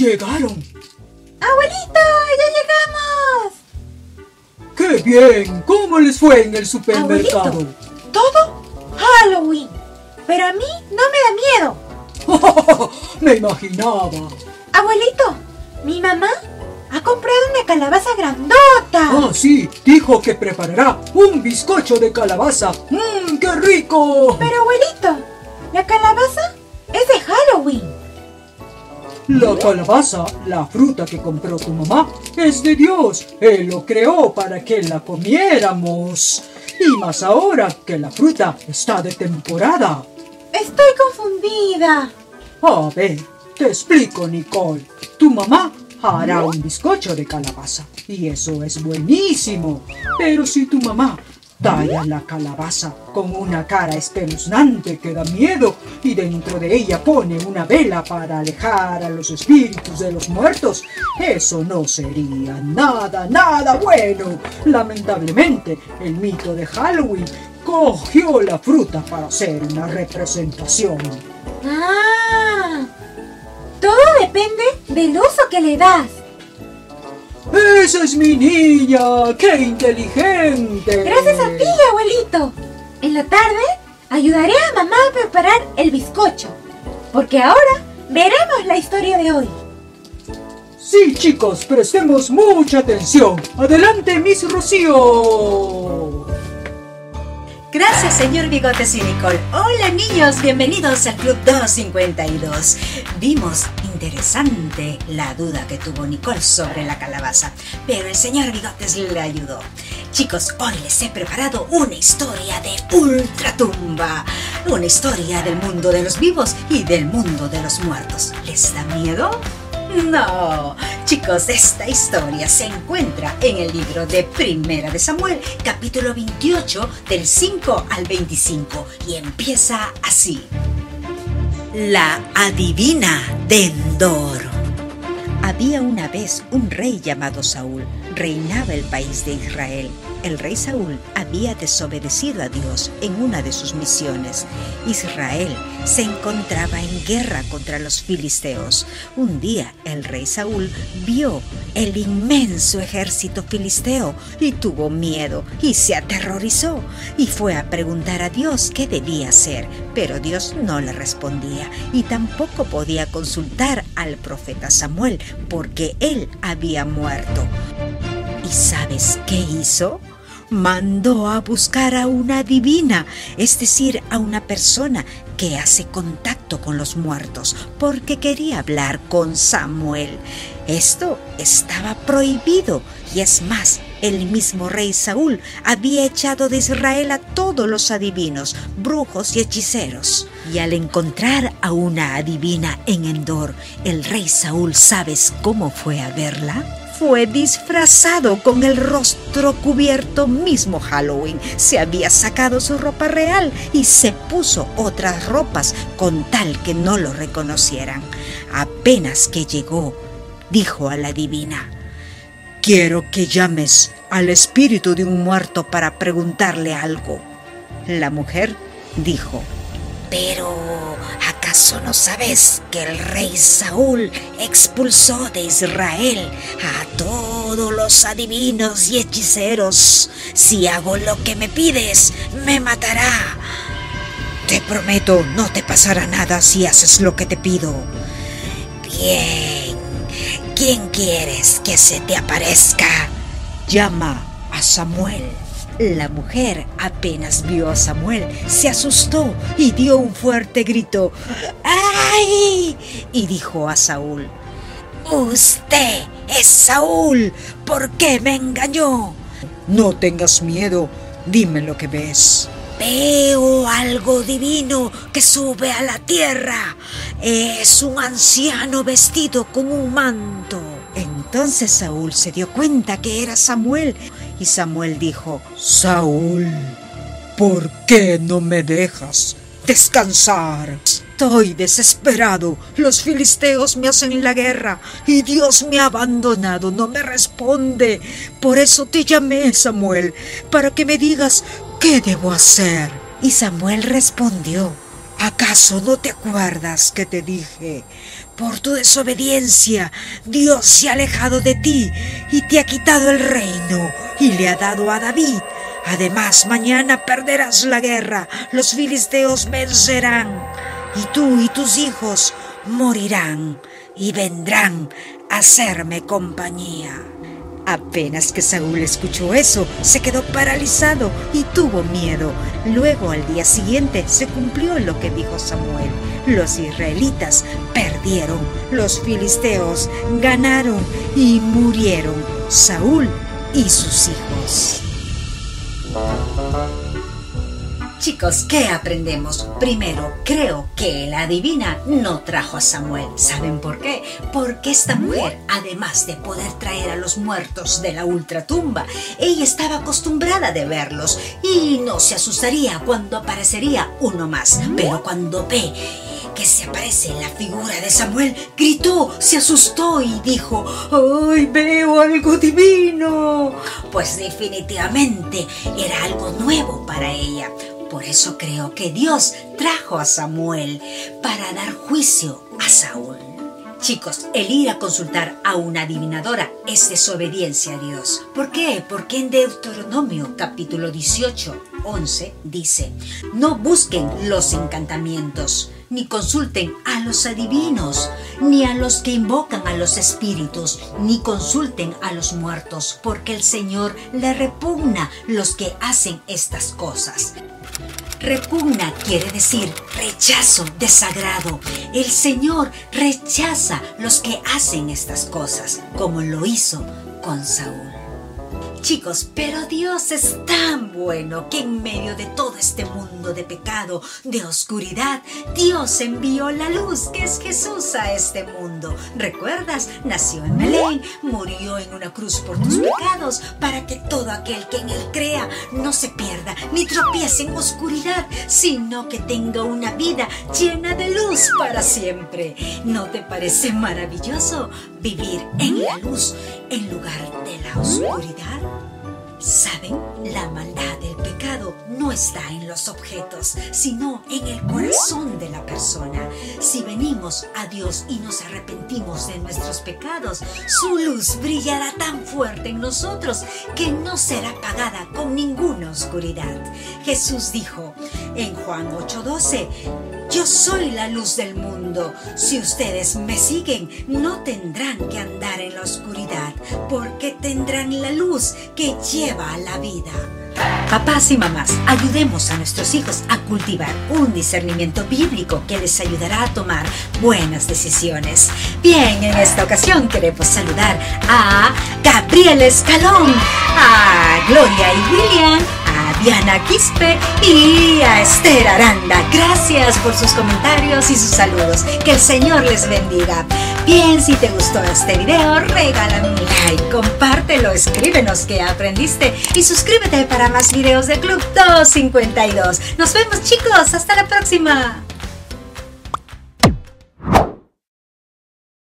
¡Llegaron! ¡Abuelito! ¡Ya llegamos! ¡Qué bien! ¿Cómo les fue en el supermercado? Abuelito, todo Halloween. Pero a mí no me da miedo. me imaginaba. Abuelito, mi mamá ha comprado una calabaza grandota. Ah, sí, dijo que preparará un bizcocho de calabaza. ¡Mmm, qué rico! Pero abuelito, la calabaza es de Halloween. La calabaza, la fruta que compró tu mamá, es de Dios. Él lo creó para que la comiéramos. Y más ahora que la fruta está de temporada. Estoy confundida. A ver, te explico, Nicole. Tu mamá hará un bizcocho de calabaza. Y eso es buenísimo. Pero si tu mamá talla la calabaza con una cara espeluznante que da miedo y dentro de ella pone una vela para alejar a los espíritus de los muertos, eso no sería nada, nada bueno. Lamentablemente, el mito de Halloween cogió la fruta para hacer una representación. Ah, todo depende del uso que le das. ¡Esa es mi niña! ¡Qué inteligente! Gracias a ti, abuelito. En la tarde ayudaré a mamá a preparar el bizcocho. Porque ahora veremos la historia de hoy. Sí, chicos, prestemos mucha atención. Adelante, Miss Rocío. Gracias, señor Bigotes y Nicole. Hola, niños, bienvenidos al Club 252. Vimos interesante la duda que tuvo Nicole sobre la calabaza, pero el señor Bigotes le ayudó. Chicos, hoy les he preparado una historia de ultratumba. Una historia del mundo de los vivos y del mundo de los muertos. ¿Les da miedo? No, chicos, esta historia se encuentra en el libro de Primera de Samuel, capítulo 28, del 5 al 25, y empieza así. La adivina de Endor. Había una vez un rey llamado Saúl, reinaba el país de Israel el rey Saúl había desobedecido a Dios en una de sus misiones. Israel se encontraba en guerra contra los filisteos. Un día el rey Saúl vio el inmenso ejército filisteo y tuvo miedo y se aterrorizó y fue a preguntar a Dios qué debía hacer, pero Dios no le respondía y tampoco podía consultar al profeta Samuel porque él había muerto. ¿Y sabes qué hizo? mandó a buscar a una divina, es decir, a una persona que hace contacto con los muertos, porque quería hablar con Samuel. Esto estaba prohibido y es más, el mismo rey Saúl había echado de Israel a todos los adivinos, brujos y hechiceros. Y al encontrar a una adivina en Endor, el rey Saúl, ¿sabes cómo fue a verla? Fue disfrazado con el rostro cubierto mismo Halloween. Se había sacado su ropa real y se puso otras ropas con tal que no lo reconocieran. Apenas que llegó, dijo a la divina, Quiero que llames al espíritu de un muerto para preguntarle algo. La mujer dijo, Pero ¿Acaso no sabes que el rey Saúl expulsó de Israel a todos los adivinos y hechiceros? Si hago lo que me pides, me matará. Te prometo, no te pasará nada si haces lo que te pido. Bien. ¿Quién quieres que se te aparezca? Llama a Samuel. La mujer apenas vio a Samuel, se asustó y dio un fuerte grito. ¡Ay! Y dijo a Saúl, Usted es Saúl, ¿por qué me engañó? No tengas miedo, dime lo que ves. Veo algo divino que sube a la tierra. Es un anciano vestido con un manto. Entonces Saúl se dio cuenta que era Samuel y Samuel dijo, Saúl, ¿por qué no me dejas descansar? Estoy desesperado. Los filisteos me hacen la guerra y Dios me ha abandonado, no me responde. Por eso te llamé, Samuel, para que me digas qué debo hacer. Y Samuel respondió, ¿Acaso no te acuerdas que te dije? Por tu desobediencia, Dios se ha alejado de ti y te ha quitado el reino y le ha dado a David. Además, mañana perderás la guerra, los filisteos vencerán y tú y tus hijos morirán y vendrán a hacerme compañía. Apenas que Saúl escuchó eso, se quedó paralizado y tuvo miedo. Luego al día siguiente se cumplió lo que dijo Samuel. Los israelitas perdieron, los filisteos ganaron y murieron Saúl y sus hijos. Chicos, ¿qué aprendemos? Primero, creo que la divina no trajo a Samuel. ¿Saben por qué? Porque esta mujer, además de poder traer a los muertos de la ultratumba, ella estaba acostumbrada de verlos y no se asustaría cuando aparecería uno más. Pero cuando ve se aparece la figura de Samuel, gritó, se asustó y dijo, ¡ay, veo algo divino! Pues definitivamente era algo nuevo para ella. Por eso creo que Dios trajo a Samuel para dar juicio a Saúl. Chicos, el ir a consultar a una adivinadora es desobediencia a Dios. ¿Por qué? Porque en Deuteronomio capítulo 18, 11 dice, no busquen los encantamientos, ni consulten a los adivinos, ni a los que invocan a los espíritus, ni consulten a los muertos, porque el Señor le repugna los que hacen estas cosas. Repugna quiere decir rechazo, desagrado. El Señor rechaza los que hacen estas cosas, como lo hizo con Saúl. Chicos, pero Dios es tan bueno que en medio de todo este mundo de pecado, de oscuridad, Dios envió la luz, que es Jesús, a este mundo. ¿Recuerdas? Nació en Belén, murió en una cruz por tus pecados, para que todo aquel que en él crea no se pierda ni tropiece en oscuridad, sino que tenga una vida llena de luz para siempre. ¿No te parece maravilloso vivir en la luz en lugar de la oscuridad? ¿Saben? La maldad del pecado no está en los objetos, sino en el corazón de la persona. Si venimos a Dios y nos arrepentimos de nuestros pecados, su luz brillará tan fuerte en nosotros que no será apagada con ninguna oscuridad. Jesús dijo en Juan 8:12, yo soy la luz del mundo. Si ustedes me siguen, no tendrán que andar en la oscuridad, porque tendrán la luz que lleva a la vida. Papás y mamás, ayudemos a nuestros hijos a cultivar un discernimiento bíblico que les ayudará a tomar buenas decisiones. Bien, en esta ocasión queremos saludar a Gabriel Escalón, a Gloria y William, a Diana Quispe y a Esther Aranda. Gracias por sus comentarios y sus saludos. Que el Señor les bendiga. Bien, si te gustó este video, regálame un like, compártelo, escríbenos qué aprendiste y suscríbete para más videos de Club 252. Nos vemos chicos, hasta la próxima.